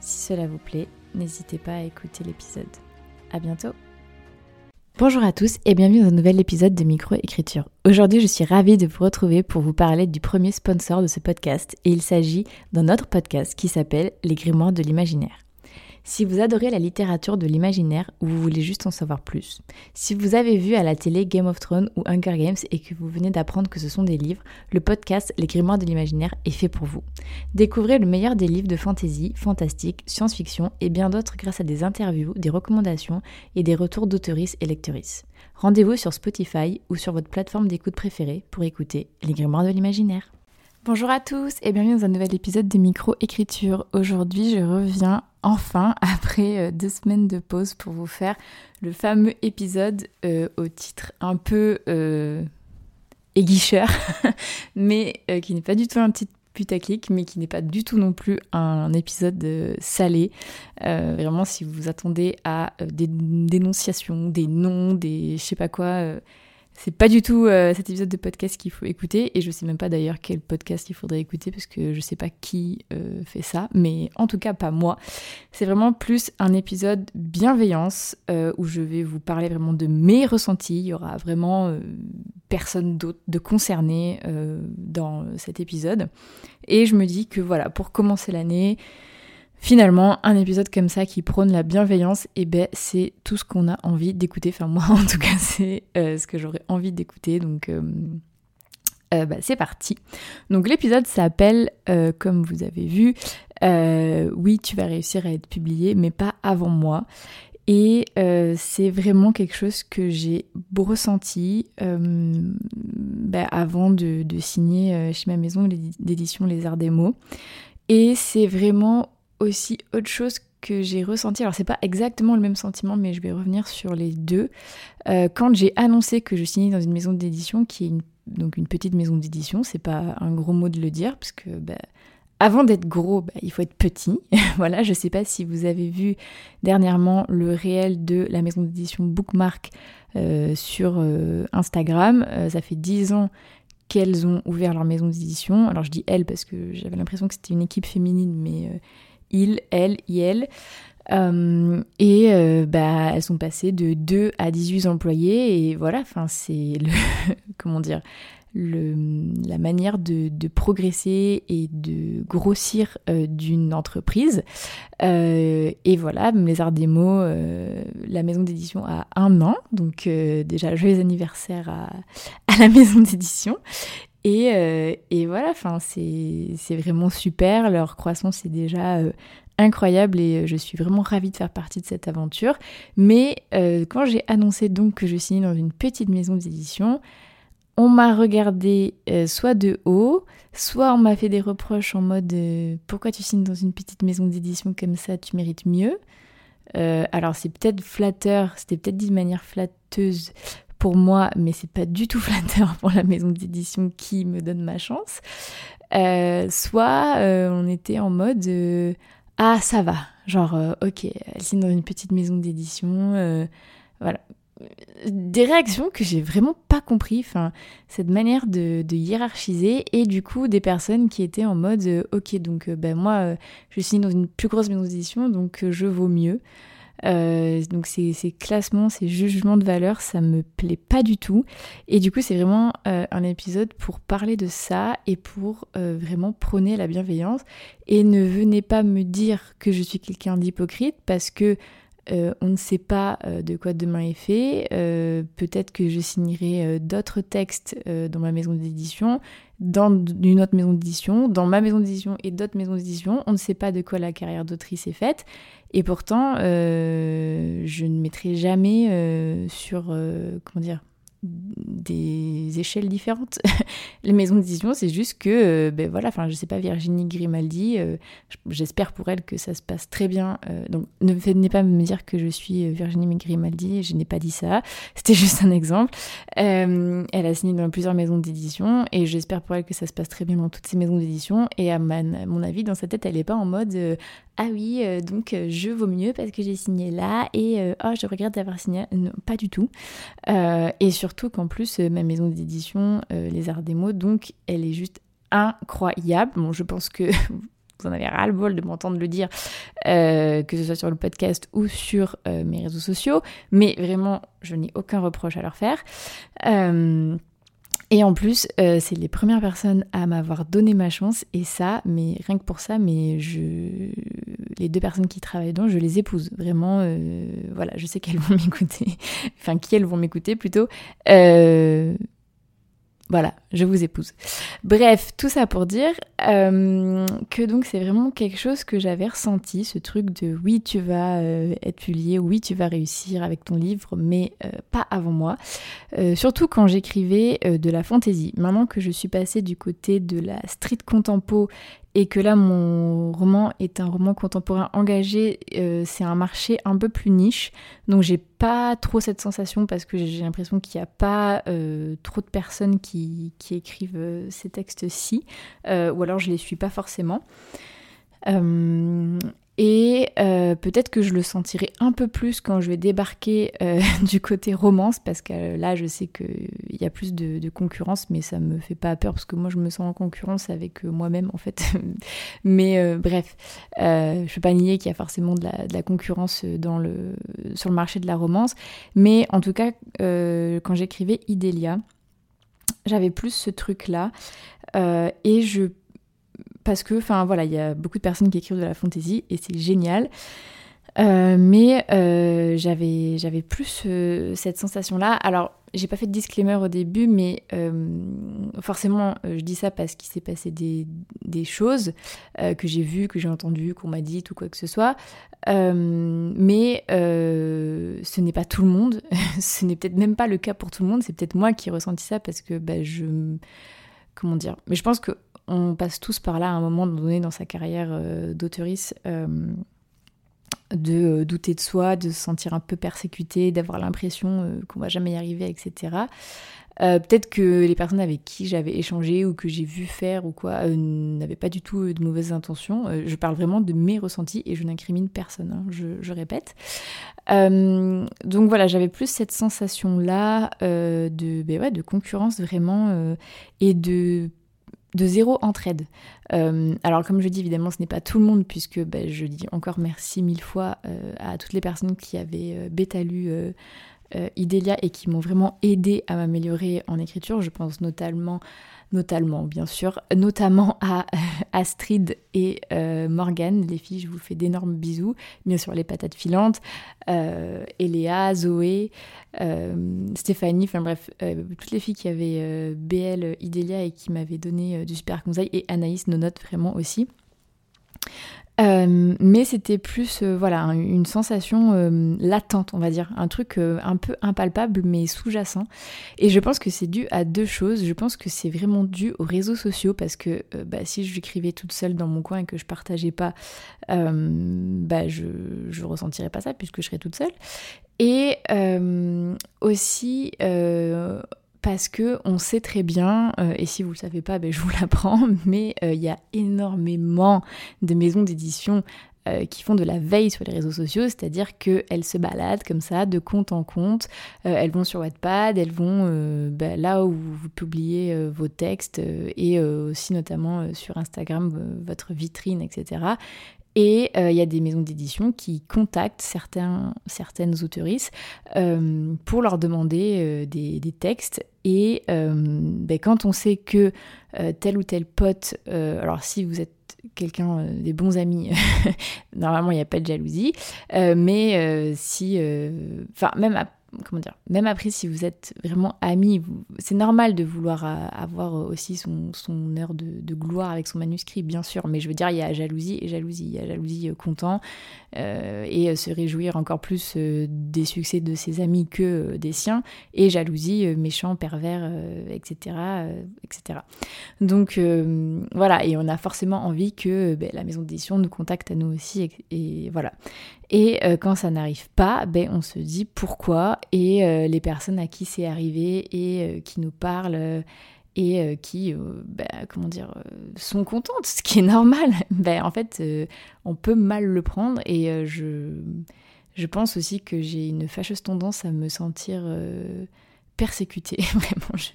Si cela vous plaît, n'hésitez pas à écouter l'épisode. À bientôt Bonjour à tous et bienvenue dans un nouvel épisode de Microécriture. Aujourd'hui, je suis ravie de vous retrouver pour vous parler du premier sponsor de ce podcast et il s'agit d'un autre podcast qui s'appelle Les Grimoires de l'imaginaire. Si vous adorez la littérature de l'imaginaire ou vous voulez juste en savoir plus, si vous avez vu à la télé Game of Thrones ou Hunger Games et que vous venez d'apprendre que ce sont des livres, le podcast Les Grimoires de l'imaginaire est fait pour vous. Découvrez le meilleur des livres de fantasy, fantastique, science-fiction et bien d'autres grâce à des interviews, des recommandations et des retours d'auteuristes et lectrices. Rendez-vous sur Spotify ou sur votre plateforme d'écoute préférée pour écouter Les Grimoires de l'imaginaire. Bonjour à tous et bienvenue dans un nouvel épisode des micro-écriture. Aujourd'hui, je reviens enfin après euh, deux semaines de pause pour vous faire le fameux épisode euh, au titre un peu euh, aiguicheur, mais qui n'est pas du tout un titre putaclic, mais qui n'est pas du tout non plus un épisode salé. vraiment, si vous vous attendez à des dénonciations, des noms, des je sais pas quoi c'est pas du tout euh, cet épisode de podcast qu'il faut écouter et je sais même pas d'ailleurs quel podcast il faudrait écouter parce que je sais pas qui euh, fait ça, mais en tout cas pas moi. C'est vraiment plus un épisode bienveillance euh, où je vais vous parler vraiment de mes ressentis. Il y aura vraiment personne d'autre de concerné dans cet épisode et je me dis que voilà pour commencer l'année. Finalement, un épisode comme ça qui prône la bienveillance, et eh ben c'est tout ce qu'on a envie d'écouter. Enfin moi en tout cas c'est euh, ce que j'aurais envie d'écouter. Donc euh, euh, bah, c'est parti. Donc l'épisode s'appelle, comme vous avez vu, oui tu vas réussir à être publié, mais pas avant moi. Et c'est vraiment quelque chose que j'ai ressenti bah, avant de, de signer chez ma maison d'édition Les Arts des Mots. Et c'est vraiment aussi autre chose que j'ai ressenti. Alors c'est pas exactement le même sentiment, mais je vais revenir sur les deux. Euh, quand j'ai annoncé que je signais dans une maison d'édition qui est une, donc une petite maison d'édition, c'est pas un gros mot de le dire, parce que bah, avant d'être gros, bah, il faut être petit. voilà, je sais pas si vous avez vu dernièrement le réel de la maison d'édition Bookmark euh, sur euh, Instagram. ça fait 10 ans qu'elles ont ouvert leur maison d'édition. Alors je dis elles parce que j'avais l'impression que c'était une équipe féminine, mais il, elle, il. Euh, et euh, bah, elles sont passées de 2 à 18 employés et voilà, c'est comment dire la manière de, progresser et de grossir euh, d'une entreprise. et voilà, les arts mots, la maison d'édition a un an, donc déjà joyeux anniversaire à, à la maison d'édition. Et, euh, et voilà, c'est vraiment super. Leur croissance est déjà euh, incroyable et euh, je suis vraiment ravie de faire partie de cette aventure. Mais quand j'ai annoncé donc que je signais dans une petite maison d'édition, on m'a regardé soit de haut, soit on m'a fait des reproches en mode pourquoi tu signes dans une petite maison d'édition comme ça, tu mérites mieux? alors c'est peut-être flatteur, c'était peut-être de manière flatteuse pour moi, mais c'est pas du tout flatteur pour la maison d'édition qui me donne ma chance. Euh, soit euh, on était en mode euh, ah ça va, genre ok, elle signe dans une petite maison d'édition, voilà. Des réactions que j'ai vraiment pas compris, enfin cette manière de, hiérarchiser et du coup des personnes qui étaient en mode ok donc ben moi je signe dans une plus grosse maison d'édition donc je vaux mieux. Euh, donc ces, classements, ces jugements de valeur, ça me plaît pas du tout. Et du coup, c'est vraiment euh, un épisode pour parler de ça et pour euh, vraiment prôner la bienveillance. Et ne venez pas me dire que je suis quelqu'un d'hypocrite parce que on ne sait pas de quoi demain est fait. Peut-être que je signerai d'autres textes dans ma maison d'édition, dans une autre maison d'édition, dans ma maison d'édition et d'autres maisons d'édition. On ne sait pas de quoi la carrière d'autrice est faite. Et pourtant, euh, je ne mettrai jamais euh, sur, euh, comment dire, des échelles différentes. les maisons d'édition, c'est juste que, euh, ben voilà, enfin, je sais pas, Virginie Grimaldi, euh, j'espère pour elle que ça se passe très bien. Euh, donc, ne venez pas me dire que je suis Virginie Grimaldi, je n'ai pas dit ça. C'était juste un exemple. elle a signé dans plusieurs maisons d'édition et j'espère pour elle que ça se passe très bien dans toutes ces maisons d'édition. Et à, mon avis, dans sa tête, elle n'est pas en mode ah oui, donc je vaux mieux parce que j'ai signé là et oh, je regrette d'avoir signé. Non, pas du tout. et sur surtout qu'en plus, euh, ma maison d'édition, euh, Les Arts des mots, donc elle est juste incroyable. Bon, je pense que vous en avez ras-le-bol de m'entendre le dire, euh, que ce soit sur le podcast ou sur mes réseaux sociaux, mais vraiment, je n'ai aucun reproche à leur faire. Et en plus, euh, c'est les premières personnes à m'avoir donné ma chance. Et ça, mais rien que pour ça, mais je, les deux personnes qui travaillent dedans, je les épouse. Vraiment, euh, voilà, je sais qu'elles vont m'écouter. enfin, qui elles vont m'écouter plutôt. Euh, je vous épouse. Bref, tout ça pour dire euh, que donc c'est vraiment quelque chose que j'avais ressenti, ce truc de oui tu vas euh, être publié, oui tu vas réussir avec ton livre, mais euh, pas avant moi. surtout quand j'écrivais de la fantaisie. Maintenant que je suis passée du côté de la street contempo et que là mon roman est un roman contemporain engagé, euh, c'est un marché un peu plus niche, donc j'ai pas trop cette sensation parce que j'ai l'impression qu'il n'y a pas euh, trop de personnes qui, écrivent euh, ces textes-ci, ou alors je les suis pas forcément. Et euh, peut-être que je le sentirai un peu plus quand je vais débarquer euh, du côté romance, parce que euh, là, je sais qu'il y a plus de, concurrence, mais ça me fait pas peur, parce que moi, je me sens en concurrence avec moi-même, en fait. mais bref, je ne peux pas nier qu'il y a forcément de la, concurrence dans le, sur le marché de la romance. Mais en tout cas, quand j'écrivais Idélia, j'avais plus ce truc-là. et je parce que, enfin voilà, il y a beaucoup de personnes qui écrivent de la fantaisie et c'est génial. Euh, mais euh, j'avais, plus euh, cette sensation-là. Alors, j'ai pas fait de disclaimer au début, mais forcément, je dis ça parce qu'il s'est passé des, des choses que j'ai vues, que j'ai entendues, qu'on m'a dites ou quoi que ce soit. mais ce n'est pas tout le monde. ce n'est peut-être même pas le cas pour tout le monde. C'est peut-être moi qui ai ressenti ça parce que bah, je. Comment dire Mais je pense que on passe tous par là à un moment donné dans sa carrière euh, euh, de euh, douter de soi, de se sentir un peu persécuté, d'avoir l'impression qu'on va jamais y arriver, etc. Peut-être que les personnes avec qui j'avais échangé ou que j'ai vu faire ou quoi n'avaient pas du tout de mauvaises intentions. je parle vraiment de mes ressentis et je n'incrimine personne, hein, je, répète. donc voilà, j'avais plus cette sensation-là de, ben de concurrence vraiment et de de zéro entraide. Euh, alors comme je dis, évidemment, ce n'est pas tout le monde, puisque ben, je dis encore merci mille fois euh, à toutes les personnes qui avaient euh, bêta lu Idélia et qui m'ont vraiment aidé à m'améliorer en écriture. Je pense notamment notamment bien sûr, notamment à Astrid et euh, Morgane, les filles, je vous fais d'énormes bisous, bien sûr les patates filantes, euh, Eléa, Zoé, euh, Stéphanie, enfin bref, toutes les filles qui avaient BL, Idélia et qui m'avaient donné du super conseil, et Anaïs, nos notes vraiment aussi. Euh, mais c'était plus euh, voilà une sensation euh, latente on va dire. Un truc un peu impalpable mais sous-jacent. Et je pense que c'est dû à deux choses. Je pense que c'est vraiment dû aux réseaux sociaux parce que bah, si je l'écrivais toute seule dans mon coin et que je partageais pas bah, je, je ressentirais pas ça puisque je serais toute seule. Et aussi parce que on sait très bien, euh, et si vous le savez pas, ben, je vous l'apprends, mais euh, il y a énormément de maisons d'édition euh, qui font de la veille sur les réseaux sociaux, c'est-à-dire qu'elles se baladent comme ça, de compte en compte, elles vont sur Wattpad, elles vont ben, là où vous publiez vos textes, et aussi notamment sur Instagram, votre vitrine, etc. Et il y a des maisons d'édition qui contactent certains, certaines auteurices pour leur demander des, des, textes. Et euh, ben, quand on sait que euh, tel ou tel pote, euh, alors si vous êtes quelqu'un des bons amis, normalement il n'y a pas de jalousie, mais si, enfin même comment dire, même après si vous êtes vraiment amis, c'est normal de vouloir avoir aussi son, heure de, gloire avec son manuscrit, bien sûr, mais je veux dire, il y a jalousie et jalousie, il y a jalousie content et se réjouir encore plus des succès de ses amis que des siens, et jalousie méchant, pervers, etc., etc. Donc voilà, et on a forcément envie que ben, la maison d'édition nous contacte à nous aussi, et voilà. Et euh, quand ça n'arrive pas, ben, on se dit pourquoi. Et euh, les personnes à qui c'est arrivé et euh, qui nous parlent et qui, ben, comment dire, sont contentes, ce qui est normal. Ben, en fait, on peut mal le prendre. Et je, je pense aussi que j'ai une fâcheuse tendance à me sentir persécutée, vraiment. Je,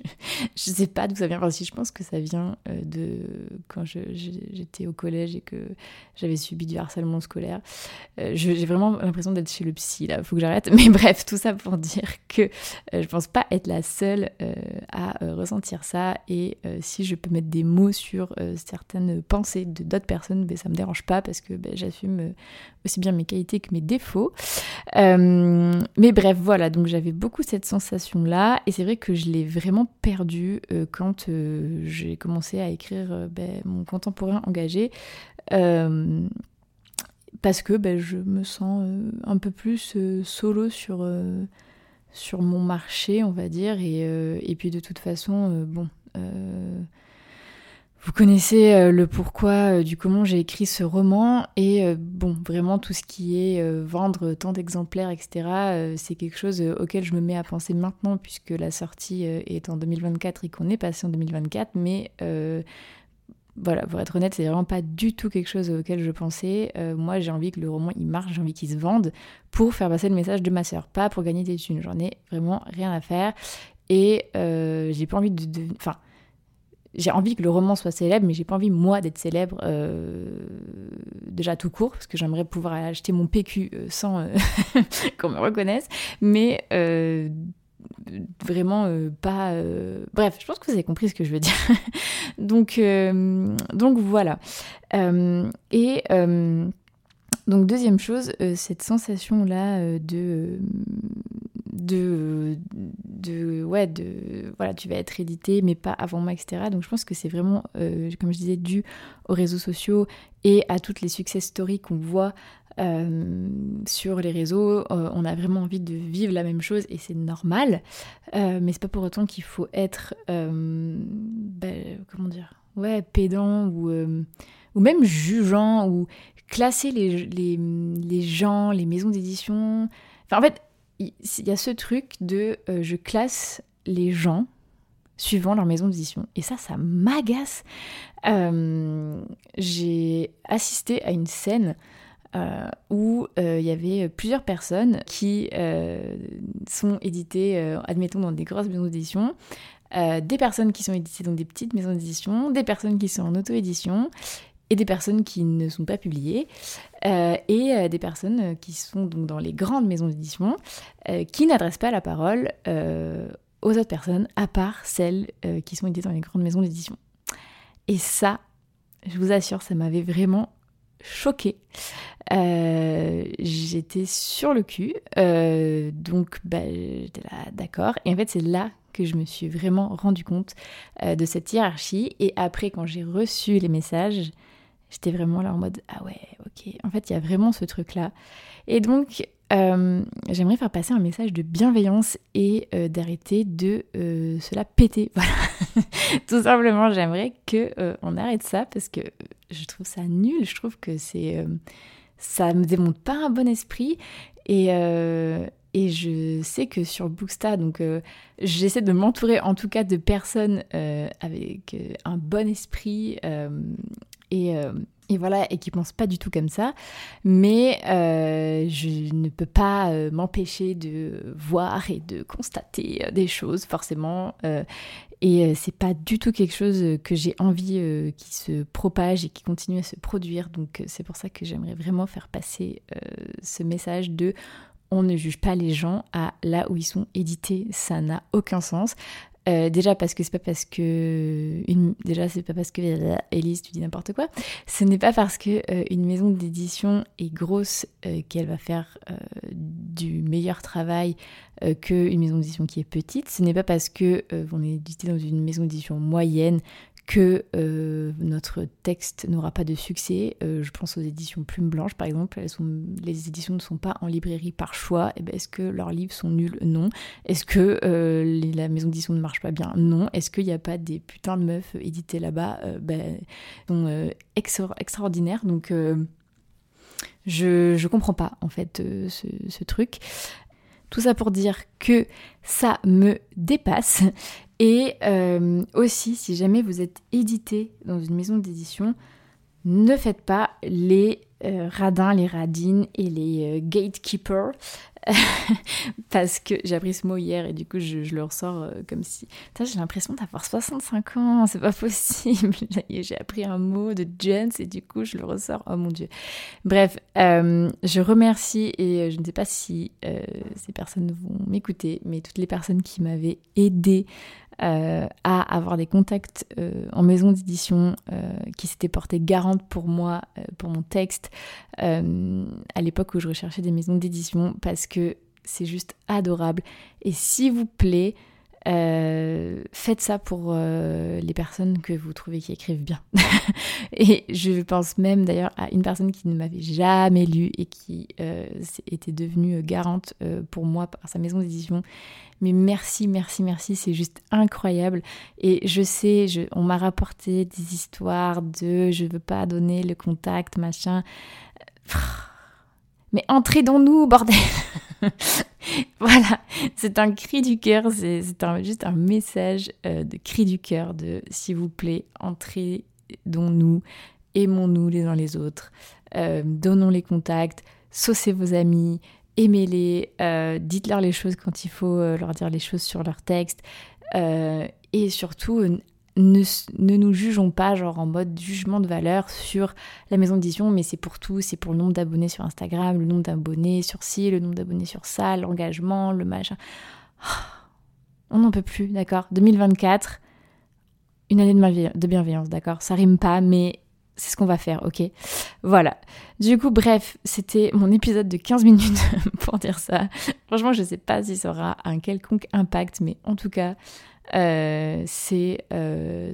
je sais pas d'où ça vient. si je pense que ça vient euh, de quand j'étais au collège et que j'avais subi du harcèlement scolaire. Euh, j'ai vraiment l'impression d'être chez le psy, là. Faut que j'arrête. Mais bref, tout ça pour dire que euh, je pense pas être la seule à ressentir ça. Et si je peux mettre des mots sur certaines pensées de d'autres personnes, ben, ça me dérange pas parce que ben, j'assume aussi bien mes qualités que mes défauts. mais bref, voilà. Donc j'avais beaucoup cette sensation-là et c'est vrai que je l'ai vraiment perdu euh, quand euh, j'ai commencé à écrire euh, ben, mon contemporain engagé. parce que ben, je me sens un peu plus solo sur, sur mon marché, on va dire. Et, et puis de toute façon, bon vous connaissez euh, le pourquoi euh, du comment j'ai écrit ce roman et euh, bon, vraiment tout ce qui est vendre tant d'exemplaires, etc., c'est quelque chose auquel je me mets à penser maintenant puisque la sortie est en 2024 et qu'on est passé en 2024, mais voilà, pour être honnête, c'est vraiment pas du tout quelque chose auquel je pensais. moi, j'ai envie que le roman il marche, j'ai envie qu'il se vende pour faire passer le message de ma sœur, pas pour gagner des thunes. J'en ai vraiment rien à faire et j'ai pas envie de, enfin j'ai envie que le roman soit célèbre, mais j'ai pas envie moi d'être célèbre euh, déjà tout court, parce que j'aimerais pouvoir acheter mon PQ euh, sans euh, qu'on me reconnaisse, mais vraiment pas. Bref, je pense que vous avez compris ce que je veux dire. donc, donc voilà. et donc deuxième chose, cette sensation là de de, de, ouais, de, voilà, tu vas être édité, mais pas avant moi, etc. Donc je pense que c'est vraiment, euh, comme je disais, dû aux réseaux sociaux et à toutes les success stories qu'on voit euh, sur les réseaux. Euh, on a vraiment envie de vivre la même chose et c'est normal, mais c'est pas pour autant qu'il faut être, ben, comment dire, ouais, pédant ou, ou même jugeant ou classer les, les, les gens, les maisons d'édition. Enfin, en fait, il y a ce truc de euh, je classe les gens suivant leur maison d'édition. Et ça, ça m'agace. Euh, j'ai assisté à une scène euh, où il y avait plusieurs personnes qui sont éditées, admettons, dans des grosses maisons d'édition. des personnes qui sont éditées dans des petites maisons d'édition, des personnes qui sont en auto-édition, et des personnes qui ne sont pas publiées, euh, et euh, des personnes qui sont donc dans les grandes maisons d'édition, euh, qui n'adressent pas la parole aux autres personnes, à part celles qui sont éditées dans les grandes maisons d'édition. Et ça, je vous assure, ça m'avait vraiment choquée. j'étais sur le cul, donc bah, j'étais là, d'accord. Et en fait, c'est là que je me suis vraiment rendu compte de cette hiérarchie. Et après, quand j'ai reçu les messages, J'étais vraiment là en mode ah ouais, ok. En fait, il y a vraiment ce truc-là. Et donc, euh, j'aimerais faire passer un message de bienveillance et euh, d'arrêter de euh, se la péter. Voilà. Tout simplement, j'aimerais que on arrête ça parce que je trouve ça nul. Je trouve que c'est ça me démonte pas un bon esprit et et je sais que sur Booksta, donc j'essaie de m'entourer en tout cas de personnes avec un bon esprit et, euh, et, voilà, et qui pensent pas du tout comme ça. Mais euh, je ne peux pas euh, m'empêcher de voir et de constater des choses, forcément. et c'est pas du tout quelque chose que j'ai envie qui se propage et qui continue à se produire. Donc c'est pour ça que j'aimerais vraiment faire passer ce message de on ne juge pas les gens à là où ils sont édités, ça n'a aucun sens. Euh, déjà parce que c'est pas parce que déjà c'est pas parce que Elise tu dis n'importe quoi. Ce n'est pas parce que euh, une maison d'édition est grosse euh, qu'elle va faire du meilleur travail qu'une maison d'édition qui est petite. Ce n'est pas parce que on est édité dans une maison d'édition moyenne que euh, notre texte n'aura pas de succès. Euh, je pense aux éditions Plume Blanche par exemple, les éditions ne sont pas en librairie par choix. Eh ben, est-ce que leurs livres sont nuls? Non. Est-ce que euh, la maison d'édition ne marche pas bien? Non. Est-ce qu'il n'y a pas des putains de meufs éditées là-bas? Ben, extraordinaires Donc je, je comprends pas en fait ce truc. Tout ça pour dire que ça me dépasse et euh, aussi, si jamais vous êtes édité dans une maison d'édition, ne faites pas les euh, radins, les radines et les euh, gatekeepers. parce que j'ai appris ce mot hier et du coup je, le ressors comme si... J'ai l'impression d'avoir 65 ans, c'est pas possible. j'ai appris un mot de Jens et du coup je le ressors, oh mon dieu. Bref, je remercie et je ne sais pas si ces personnes vont m'écouter, mais toutes les personnes qui m'avaient aidé euh, à avoir des contacts euh, en maison d'édition euh, qui s'étaient portés garante pour moi, pour mon texte, à l'époque où je recherchais des maisons d'édition, parce que c'est juste adorable. Et s'il vous plaît, faites ça pour les personnes que vous trouvez qui écrivent bien. et je pense même d'ailleurs à une personne qui ne m'avait jamais lu et qui était devenue garante pour moi par sa maison d'édition mais merci, merci, merci, c'est juste incroyable. Et je sais, on m'a rapporté des histoires de je veux pas donner le contact, machin. Mais entrez dans nous, bordel Voilà, c'est un cri du cœur, c'est juste un message euh, de cri du cœur de s'il vous plaît, entrez dans nous, aimons-nous les uns les autres, euh, donnons les contacts, saucez vos amis, aimez-les, euh, dites-leur les choses quand il faut leur dire les choses sur leur texte. Et surtout, ne, nous jugeons pas genre en mode jugement de valeur sur la maison d'édition, mais c'est pour tout, c'est pour le nombre d'abonnés sur Instagram, le nombre d'abonnés sur ci, le nombre d'abonnés sur ça, l'engagement, le machin. On n'en peut plus, d'accord? 2024, une année de bienveillance, d'accord? Ça rime pas, mais c'est ce qu'on va faire, ok? Voilà. Du coup, bref, c'était mon épisode de 15 minutes pour dire ça. Franchement, je ne sais pas si ça aura un quelconque impact, mais en tout cas, c'est euh,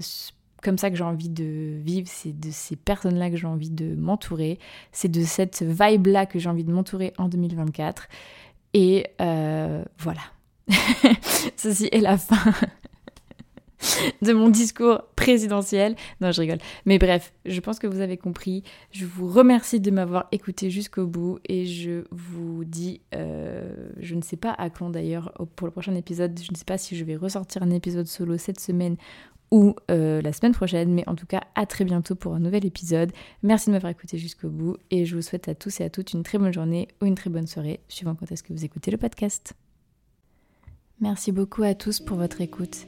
comme ça que j'ai envie de vivre, c'est de ces personnes-là que j'ai envie de m'entourer, c'est de cette vibe-là que j'ai envie de m'entourer en 2024. Et euh, voilà. Ceci est la fin de mon discours présidentiel. Non, je rigole. Mais bref, je pense que vous avez compris. Je vous remercie de m'avoir écouté jusqu'au bout et je vous dis, euh, je ne sais pas à quand d'ailleurs pour le prochain épisode. Je ne sais pas si je vais ressortir un épisode solo cette semaine ou euh, la semaine prochaine, mais en tout cas à très bientôt pour un nouvel épisode. Merci de m'avoir écouté jusqu'au bout et je vous souhaite à tous et à toutes une très bonne journée ou une très bonne soirée, suivant quand est-ce que vous écoutez le podcast. Merci beaucoup à tous pour votre écoute.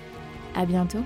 À bientôt